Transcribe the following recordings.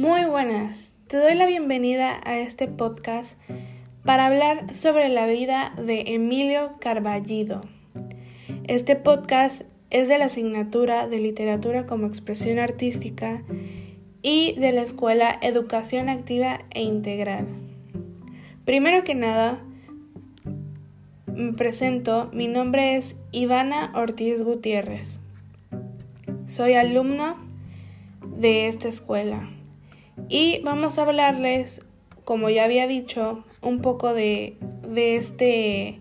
Muy buenas, te doy la bienvenida a este podcast para hablar sobre la vida de Emilio Carballido. Este podcast es de la asignatura de literatura como expresión artística y de la escuela Educación Activa e Integral. Primero que nada, me presento, mi nombre es Ivana Ortiz Gutiérrez. Soy alumno de esta escuela y vamos a hablarles, como ya había dicho, un poco de, de este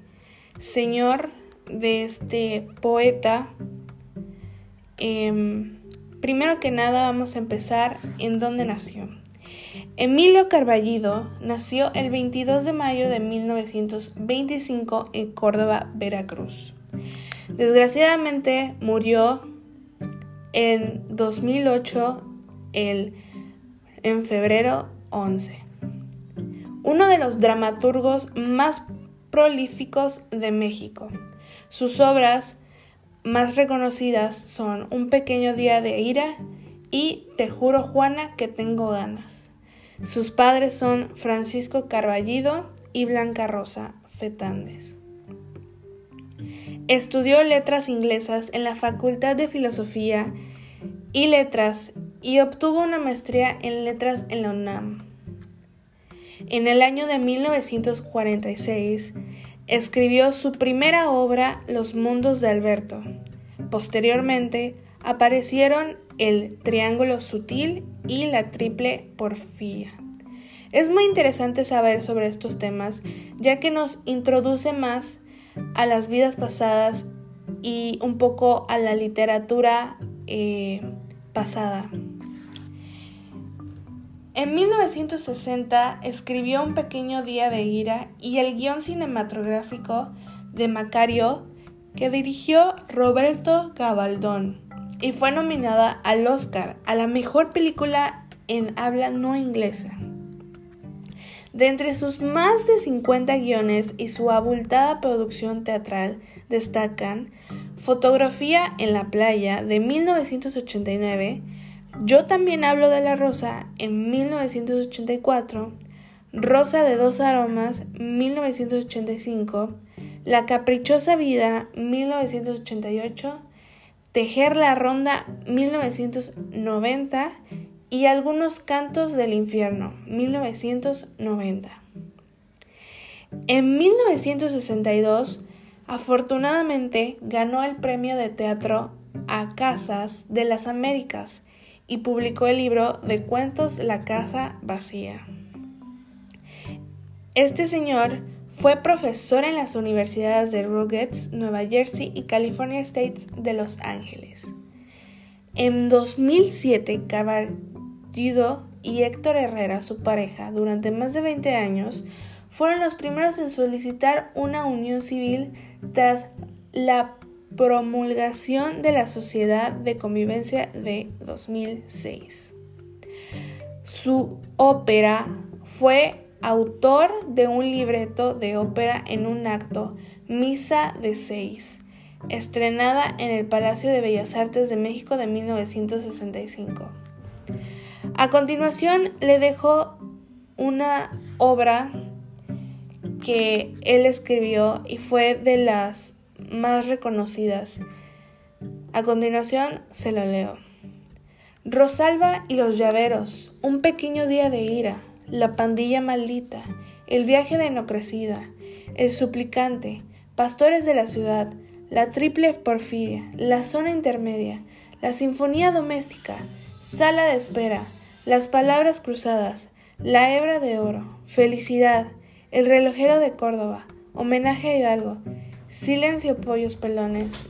señor, de este poeta. Em, primero que nada vamos a empezar en dónde nació. Emilio Carballido nació el 22 de mayo de 1925 en Córdoba, Veracruz. Desgraciadamente murió en 2008 el, en febrero 11. Uno de los dramaturgos más prolíficos de México. Sus obras más reconocidas son Un pequeño día de ira y Te juro Juana que tengo ganas. Sus padres son Francisco Carballido y Blanca Rosa Fetández. Estudió letras inglesas en la Facultad de Filosofía y Letras y obtuvo una maestría en letras en la UNAM. En el año de 1946 escribió su primera obra Los Mundos de Alberto. Posteriormente aparecieron el Triángulo Sutil y la Triple Porfía. Es muy interesante saber sobre estos temas ya que nos introduce más a las vidas pasadas y un poco a la literatura eh, pasada. En 1960 escribió Un pequeño día de ira y el guion cinematográfico de Macario que dirigió Roberto Gabaldón y fue nominada al Oscar a la mejor película en habla no inglesa. De entre sus más de 50 guiones y su abultada producción teatral destacan Fotografía en la playa de 1989, yo también hablo de la rosa en 1984, Rosa de dos aromas 1985, La caprichosa vida 1988, Tejer la ronda 1990 y Algunos cantos del infierno 1990. En 1962, afortunadamente ganó el premio de teatro a Casas de las Américas y publicó el libro de cuentos La Casa Vacía. Este señor fue profesor en las universidades de Ruggets, Nueva Jersey y California State de Los Ángeles. En 2007, Caballido y Héctor Herrera, su pareja, durante más de 20 años, fueron los primeros en solicitar una unión civil tras la promulgación de la Sociedad de Convivencia de 2006. Su ópera fue autor de un libreto de ópera en un acto, Misa de Seis, estrenada en el Palacio de Bellas Artes de México de 1965. A continuación le dejó una obra que él escribió y fue de las más reconocidas. A continuación se lo leo. Rosalba y los llaveros, un pequeño día de ira, la pandilla maldita, el viaje de enocrecida, el suplicante, pastores de la ciudad, la triple porfiria, la zona intermedia, la sinfonía doméstica, sala de espera, las palabras cruzadas, la hebra de oro, felicidad, el relojero de Córdoba, homenaje a Hidalgo, silencio pollos pelones,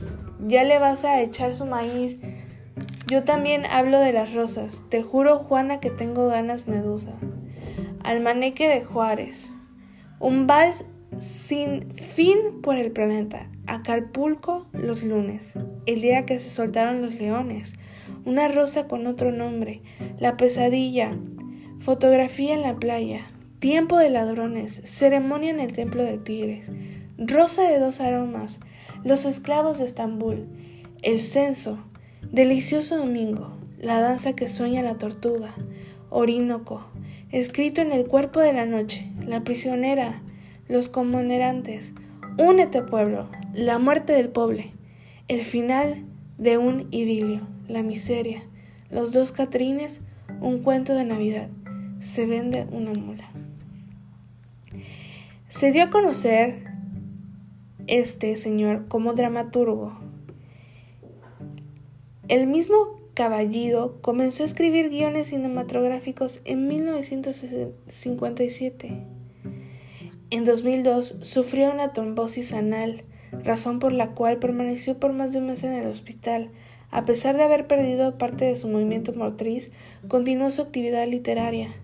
ya le vas a echar su maíz. Yo también hablo de las rosas, te juro Juana que tengo ganas medusa. Almaneque de Juárez, un vals sin fin por el planeta, Acapulco los lunes, el día que se soltaron los leones, una rosa con otro nombre, la pesadilla, fotografía en la playa, Tiempo de ladrones, ceremonia en el templo de tigres, rosa de dos aromas, los esclavos de Estambul, el censo, delicioso domingo, la danza que sueña la tortuga, Orinoco, escrito en el cuerpo de la noche, la prisionera, los comunerantes, únete pueblo, la muerte del pobre, el final de un idilio, la miseria, los dos catrines, un cuento de Navidad, se vende una mula. Se dio a conocer este señor como dramaturgo. El mismo Caballido comenzó a escribir guiones cinematográficos en 1957. En 2002 sufrió una trombosis anal, razón por la cual permaneció por más de un mes en el hospital. A pesar de haber perdido parte de su movimiento motriz, continuó su actividad literaria.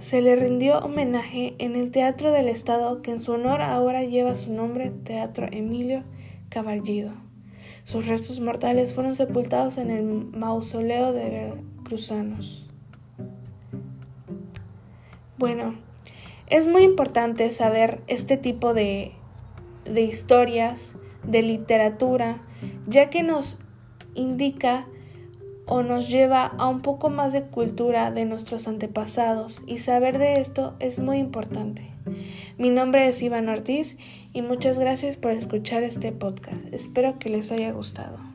Se le rindió homenaje en el Teatro del Estado que en su honor ahora lleva su nombre Teatro Emilio Caballido. Sus restos mortales fueron sepultados en el mausoleo de Cruzanos. Bueno, es muy importante saber este tipo de, de historias, de literatura, ya que nos indica o nos lleva a un poco más de cultura de nuestros antepasados y saber de esto es muy importante. Mi nombre es Iván Ortiz y muchas gracias por escuchar este podcast. Espero que les haya gustado.